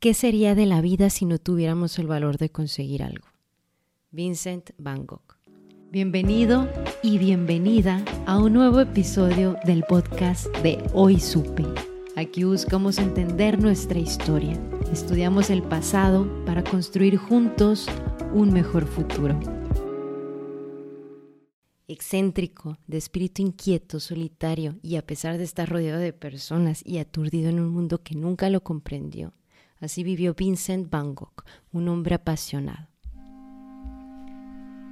¿Qué sería de la vida si no tuviéramos el valor de conseguir algo? Vincent Van Gogh. Bienvenido y bienvenida a un nuevo episodio del podcast de Hoy Supe. Aquí buscamos entender nuestra historia, estudiamos el pasado para construir juntos un mejor futuro. Excéntrico, de espíritu inquieto, solitario y a pesar de estar rodeado de personas y aturdido en un mundo que nunca lo comprendió, así vivió Vincent Van Gogh, un hombre apasionado.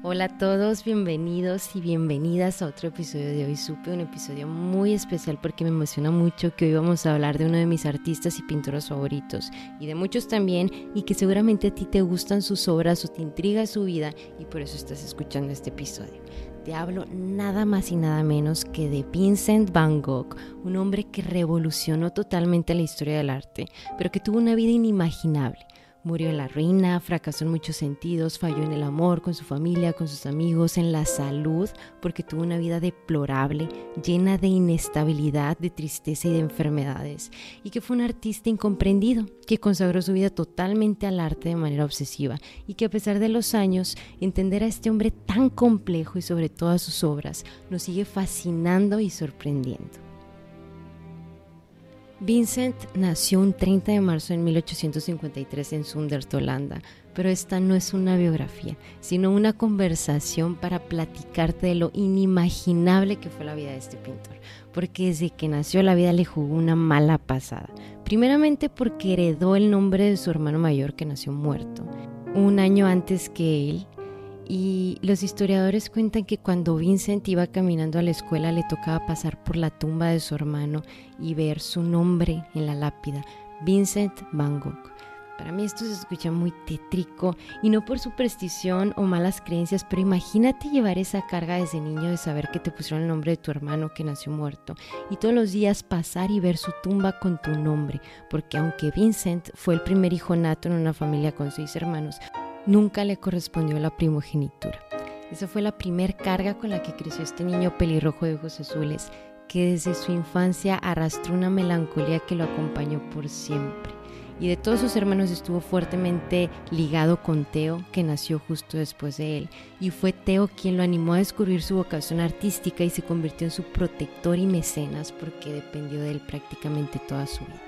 Hola a todos, bienvenidos y bienvenidas a otro episodio de Hoy Supe, un episodio muy especial porque me emociona mucho que hoy vamos a hablar de uno de mis artistas y pintores favoritos y de muchos también y que seguramente a ti te gustan sus obras o te intriga su vida y por eso estás escuchando este episodio. Te hablo nada más y nada menos que de Vincent Van Gogh, un hombre que revolucionó totalmente la historia del arte, pero que tuvo una vida inimaginable Murió en la ruina, fracasó en muchos sentidos, falló en el amor, con su familia, con sus amigos, en la salud, porque tuvo una vida deplorable, llena de inestabilidad, de tristeza y de enfermedades, y que fue un artista incomprendido, que consagró su vida totalmente al arte de manera obsesiva, y que a pesar de los años, entender a este hombre tan complejo y sobre todas sus obras nos sigue fascinando y sorprendiendo. Vincent nació un 30 de marzo de 1853 en Zundert, Holanda, pero esta no es una biografía, sino una conversación para platicarte de lo inimaginable que fue la vida de este pintor, porque desde que nació la vida le jugó una mala pasada. Primeramente porque heredó el nombre de su hermano mayor que nació muerto, un año antes que él, y los historiadores cuentan que cuando Vincent iba caminando a la escuela le tocaba pasar por la tumba de su hermano y ver su nombre en la lápida, Vincent Van Gogh. Para mí esto se escucha muy tétrico y no por superstición o malas creencias, pero imagínate llevar esa carga desde niño de saber que te pusieron el nombre de tu hermano que nació muerto y todos los días pasar y ver su tumba con tu nombre, porque aunque Vincent fue el primer hijo nato en una familia con seis hermanos, nunca le correspondió la primogenitura. Esa fue la primer carga con la que creció este niño pelirrojo de ojos azules, que desde su infancia arrastró una melancolía que lo acompañó por siempre. Y de todos sus hermanos estuvo fuertemente ligado con Teo, que nació justo después de él. Y fue Teo quien lo animó a descubrir su vocación artística y se convirtió en su protector y mecenas porque dependió de él prácticamente toda su vida.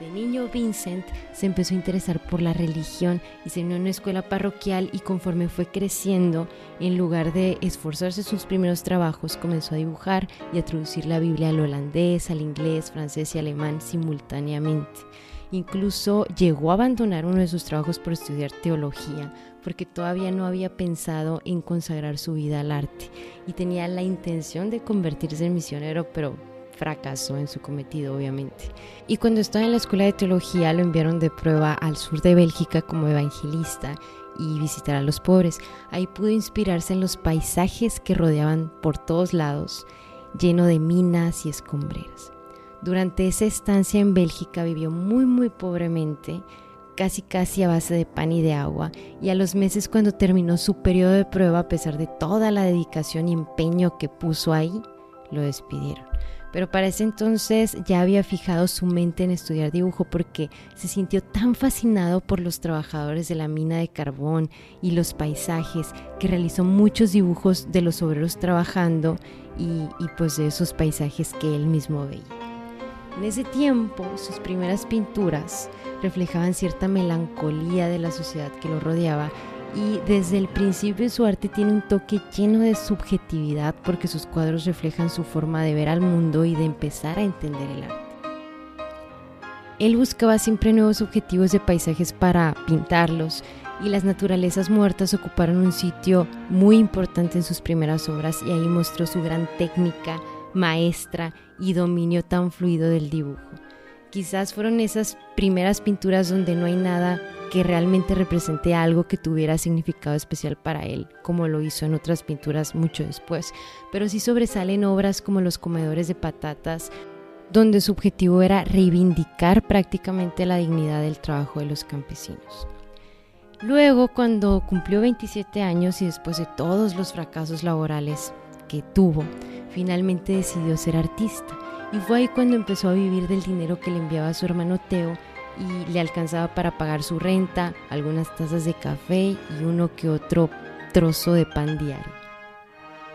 De niño Vincent se empezó a interesar por la religión y se unió a una escuela parroquial y conforme fue creciendo, en lugar de esforzarse sus primeros trabajos, comenzó a dibujar y a traducir la Biblia al holandés, al inglés, francés y alemán simultáneamente. Incluso llegó a abandonar uno de sus trabajos por estudiar teología, porque todavía no había pensado en consagrar su vida al arte y tenía la intención de convertirse en misionero, pero fracasó en su cometido, obviamente. Y cuando estaba en la escuela de teología lo enviaron de prueba al sur de Bélgica como evangelista y visitar a los pobres. Ahí pudo inspirarse en los paisajes que rodeaban por todos lados, lleno de minas y escombreras. Durante esa estancia en Bélgica vivió muy muy pobremente, casi casi a base de pan y de agua, y a los meses cuando terminó su periodo de prueba, a pesar de toda la dedicación y empeño que puso ahí, lo despidieron pero para ese entonces ya había fijado su mente en estudiar dibujo porque se sintió tan fascinado por los trabajadores de la mina de carbón y los paisajes que realizó muchos dibujos de los obreros trabajando y, pues de esos paisajes que él mismo veía. En ese tiempo sus primeras pinturas reflejaban cierta melancolía de la sociedad que lo rodeaba y desde el principio su arte tiene un toque lleno de subjetividad porque sus cuadros reflejan su forma de ver al mundo y de empezar a entender el arte. Él buscaba siempre nuevos objetivos de paisajes para pintarlos y las naturalezas muertas ocuparon un sitio muy importante en sus primeras obras y ahí mostró su gran técnica maestra y dominio tan fluido del dibujo. Quizás fueron esas primeras pinturas donde no hay nada que realmente represente algo que tuviera significado especial para él, como lo hizo en otras pinturas mucho después, pero sí sobresalen obras como Los comedores de patatas, donde su objetivo era reivindicar prácticamente la dignidad del trabajo de los campesinos. Luego, cuando cumplió 27 años y después de todos los fracasos laborales que tuvo, finalmente decidió ser artista. Y fue ahí cuando empezó a vivir del dinero que le enviaba su hermano Teo y le alcanzaba para pagar su renta, algunas tazas de café y uno que otro trozo de pan diario.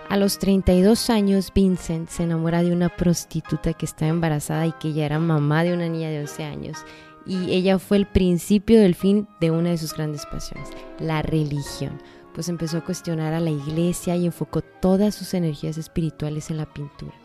A los 32 años, Vincent se enamora de una prostituta que estaba embarazada y que ya era mamá de una niña de 11 años. Y ella fue el principio del fin de una de sus grandes pasiones, la religión. Pues empezó a cuestionar a la iglesia y enfocó todas sus energías espirituales en la pintura.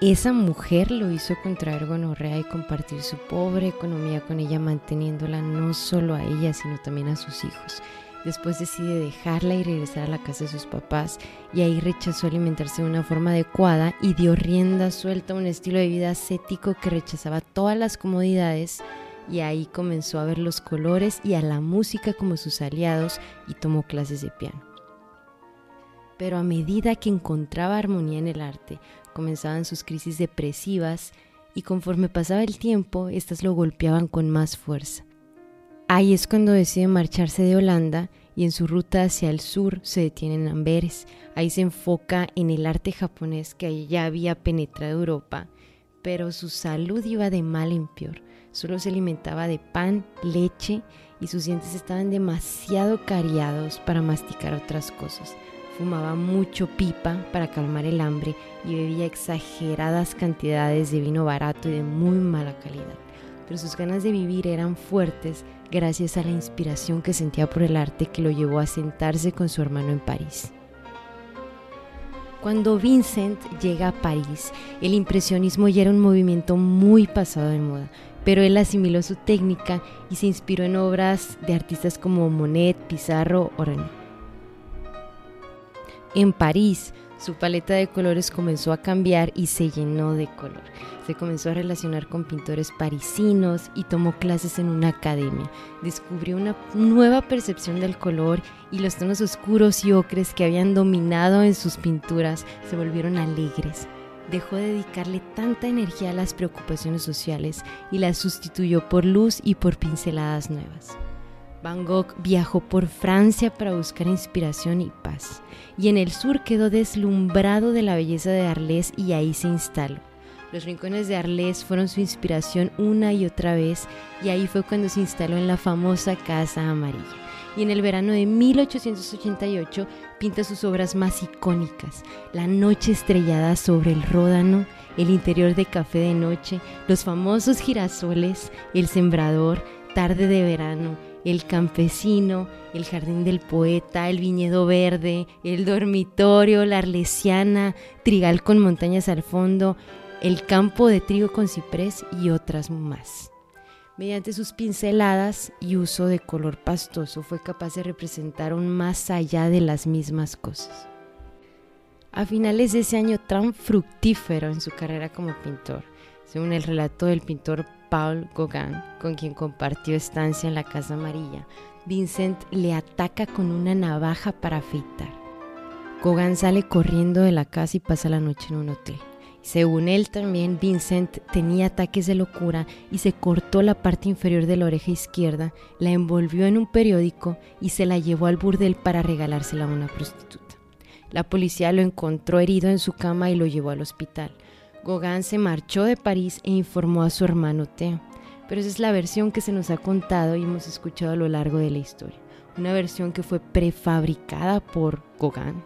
Esa mujer lo hizo contraer gonorrea y compartir su pobre economía con ella, manteniéndola no solo a ella, sino también a sus hijos. Después decide dejarla y regresar a la casa de sus papás y ahí rechazó alimentarse de una forma adecuada y dio rienda suelta a un estilo de vida ascético que rechazaba todas las comodidades y ahí comenzó a ver los colores y a la música como sus aliados y tomó clases de piano. Pero a medida que encontraba armonía en el arte, comenzaban sus crisis depresivas y conforme pasaba el tiempo, estas lo golpeaban con más fuerza. Ahí es cuando decide marcharse de Holanda y en su ruta hacia el sur se detiene en Amberes. Ahí se enfoca en el arte japonés que ya había penetrado Europa, pero su salud iba de mal en peor. Solo se alimentaba de pan, leche y sus dientes estaban demasiado cariados para masticar otras cosas. Fumaba mucho pipa para calmar el hambre y bebía exageradas cantidades de vino barato y de muy mala calidad. Pero sus ganas de vivir eran fuertes gracias a la inspiración que sentía por el arte que lo llevó a sentarse con su hermano en París. Cuando Vincent llega a París, el impresionismo ya era un movimiento muy pasado de moda, pero él asimiló su técnica y se inspiró en obras de artistas como Monet, Pizarro o. En París, su paleta de colores comenzó a cambiar y se llenó de color. Se comenzó a relacionar con pintores parisinos y tomó clases en una academia. Descubrió una nueva percepción del color y los tonos oscuros y ocres que habían dominado en sus pinturas se volvieron alegres. Dejó de dedicarle tanta energía a las preocupaciones sociales y las sustituyó por luz y por pinceladas nuevas. Van Gogh viajó por Francia para buscar inspiración y paz, y en el sur quedó deslumbrado de la belleza de Arles y ahí se instaló. Los rincones de Arles fueron su inspiración una y otra vez, y ahí fue cuando se instaló en la famosa Casa Amarilla. Y en el verano de 1888 pinta sus obras más icónicas, La noche estrellada sobre el Ródano, El interior de Café de Noche, los famosos girasoles, El sembrador, Tarde de verano, el campesino, el jardín del poeta, el viñedo verde, el dormitorio, la arlesiana, trigal con montañas al fondo, el campo de trigo con ciprés y otras más. Mediante sus pinceladas y uso de color pastoso fue capaz de representar un más allá de las mismas cosas. A finales de ese año tan fructífero en su carrera como pintor, según el relato del pintor Paul Gauguin, con quien compartió estancia en la Casa Amarilla, Vincent le ataca con una navaja para afeitar. Gauguin sale corriendo de la casa y pasa la noche en un hotel. Según él también, Vincent tenía ataques de locura y se cortó la parte inferior de la oreja izquierda, la envolvió en un periódico y se la llevó al burdel para regalársela a una prostituta. La policía lo encontró herido en su cama y lo llevó al hospital. Gauguin se marchó de París e informó a su hermano Theo. Pero esa es la versión que se nos ha contado y hemos escuchado a lo largo de la historia. Una versión que fue prefabricada por Gauguin,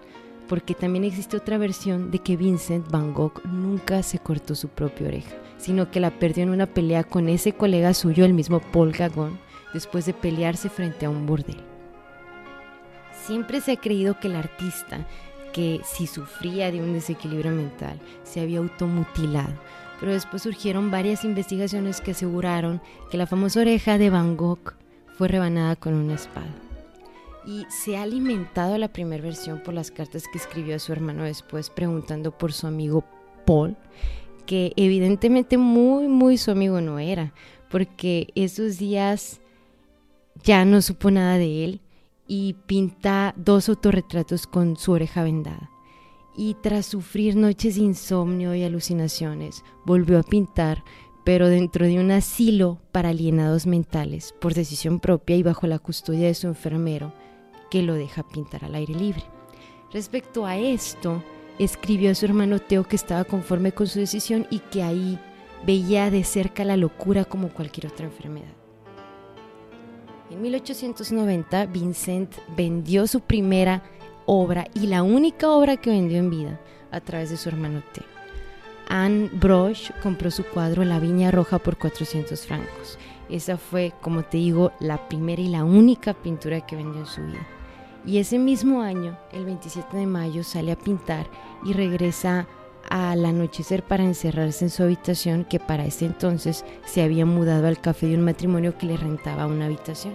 porque también existe otra versión de que Vincent Van Gogh nunca se cortó su propia oreja, sino que la perdió en una pelea con ese colega suyo, el mismo Paul Gauguin, después de pelearse frente a un burdel. Siempre se ha creído que el artista que si sufría de un desequilibrio mental se había automutilado. Pero después surgieron varias investigaciones que aseguraron que la famosa oreja de Van Gogh fue rebanada con una espada. Y se ha alimentado la primera versión por las cartas que escribió a su hermano después preguntando por su amigo Paul, que evidentemente muy, muy su amigo no era, porque esos días ya no supo nada de él y pinta dos autorretratos con su oreja vendada. Y tras sufrir noches de insomnio y alucinaciones, volvió a pintar, pero dentro de un asilo para alienados mentales, por decisión propia y bajo la custodia de su enfermero, que lo deja pintar al aire libre. Respecto a esto, escribió a su hermano Teo que estaba conforme con su decisión y que ahí veía de cerca la locura como cualquier otra enfermedad. En 1890, Vincent vendió su primera obra y la única obra que vendió en vida a través de su hermano Teo. Anne Broche compró su cuadro La Viña Roja por 400 francos. Esa fue, como te digo, la primera y la única pintura que vendió en su vida. Y ese mismo año, el 27 de mayo, sale a pintar y regresa al anochecer para encerrarse en su habitación que para ese entonces se había mudado al café de un matrimonio que le rentaba una habitación.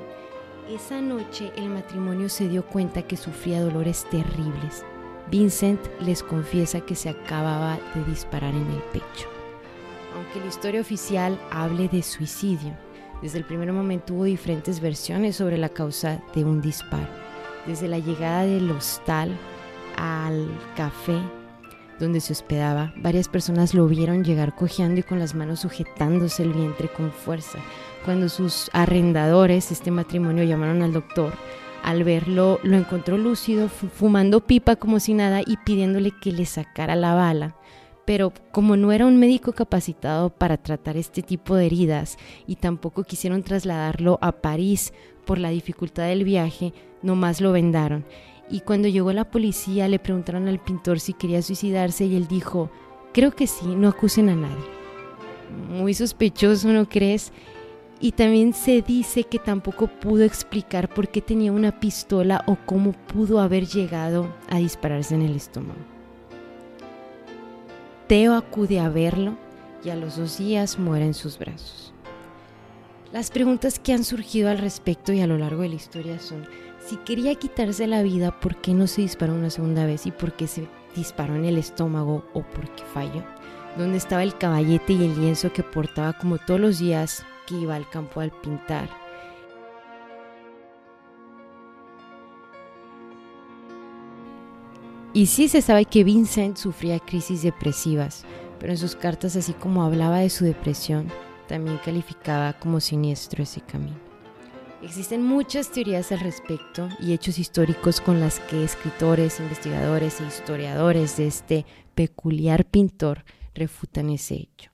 Esa noche el matrimonio se dio cuenta que sufría dolores terribles. Vincent les confiesa que se acababa de disparar en el pecho. Aunque la historia oficial hable de suicidio, desde el primer momento hubo diferentes versiones sobre la causa de un disparo. Desde la llegada del hostal al café donde se hospedaba, varias personas lo vieron llegar cojeando y con las manos sujetándose el vientre con fuerza. Cuando sus arrendadores, este matrimonio, llamaron al doctor, al verlo lo encontró lúcido, fumando pipa como si nada y pidiéndole que le sacara la bala. Pero como no era un médico capacitado para tratar este tipo de heridas y tampoco quisieron trasladarlo a París por la dificultad del viaje, nomás lo vendaron y cuando llegó la policía le preguntaron al pintor si quería suicidarse y él dijo, creo que sí, no acusen a nadie. Muy sospechoso, ¿no crees? Y también se dice que tampoco pudo explicar por qué tenía una pistola o cómo pudo haber llegado a dispararse en el estómago. Teo acude a verlo y a los dos días muere en sus brazos. Las preguntas que han surgido al respecto y a lo largo de la historia son, si quería quitarse la vida, ¿por qué no se disparó una segunda vez y por qué se disparó en el estómago o por qué falló? ¿Dónde estaba el caballete y el lienzo que portaba como todos los días que iba al campo al pintar? Y sí se sabe que Vincent sufría crisis depresivas, pero en sus cartas, así como hablaba de su depresión, también calificaba como siniestro ese camino. Existen muchas teorías al respecto y hechos históricos con las que escritores, investigadores e historiadores de este peculiar pintor refutan ese hecho.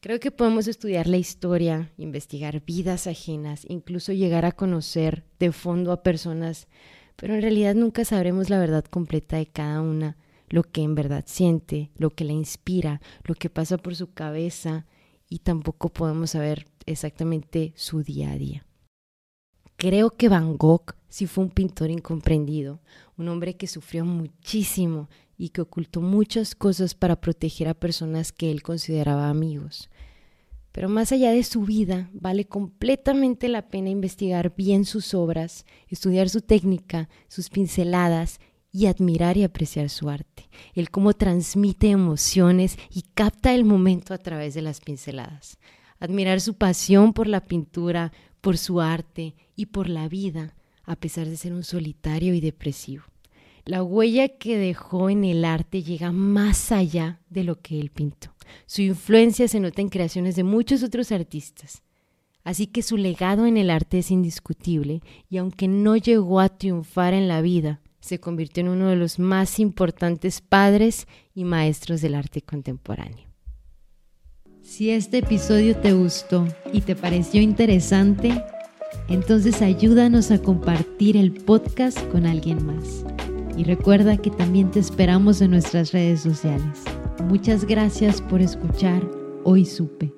Creo que podemos estudiar la historia, investigar vidas ajenas, incluso llegar a conocer de fondo a personas, pero en realidad nunca sabremos la verdad completa de cada una, lo que en verdad siente, lo que la inspira, lo que pasa por su cabeza y tampoco podemos saber exactamente su día a día. Creo que Van Gogh sí fue un pintor incomprendido, un hombre que sufrió muchísimo y que ocultó muchas cosas para proteger a personas que él consideraba amigos. Pero más allá de su vida, vale completamente la pena investigar bien sus obras, estudiar su técnica, sus pinceladas y admirar y apreciar su arte, el cómo transmite emociones y capta el momento a través de las pinceladas. Admirar su pasión por la pintura, por su arte y por la vida, a pesar de ser un solitario y depresivo. La huella que dejó en el arte llega más allá de lo que él pintó. Su influencia se nota en creaciones de muchos otros artistas. Así que su legado en el arte es indiscutible y aunque no llegó a triunfar en la vida, se convirtió en uno de los más importantes padres y maestros del arte contemporáneo. Si este episodio te gustó y te pareció interesante, entonces ayúdanos a compartir el podcast con alguien más. Y recuerda que también te esperamos en nuestras redes sociales. Muchas gracias por escuchar Hoy Supe.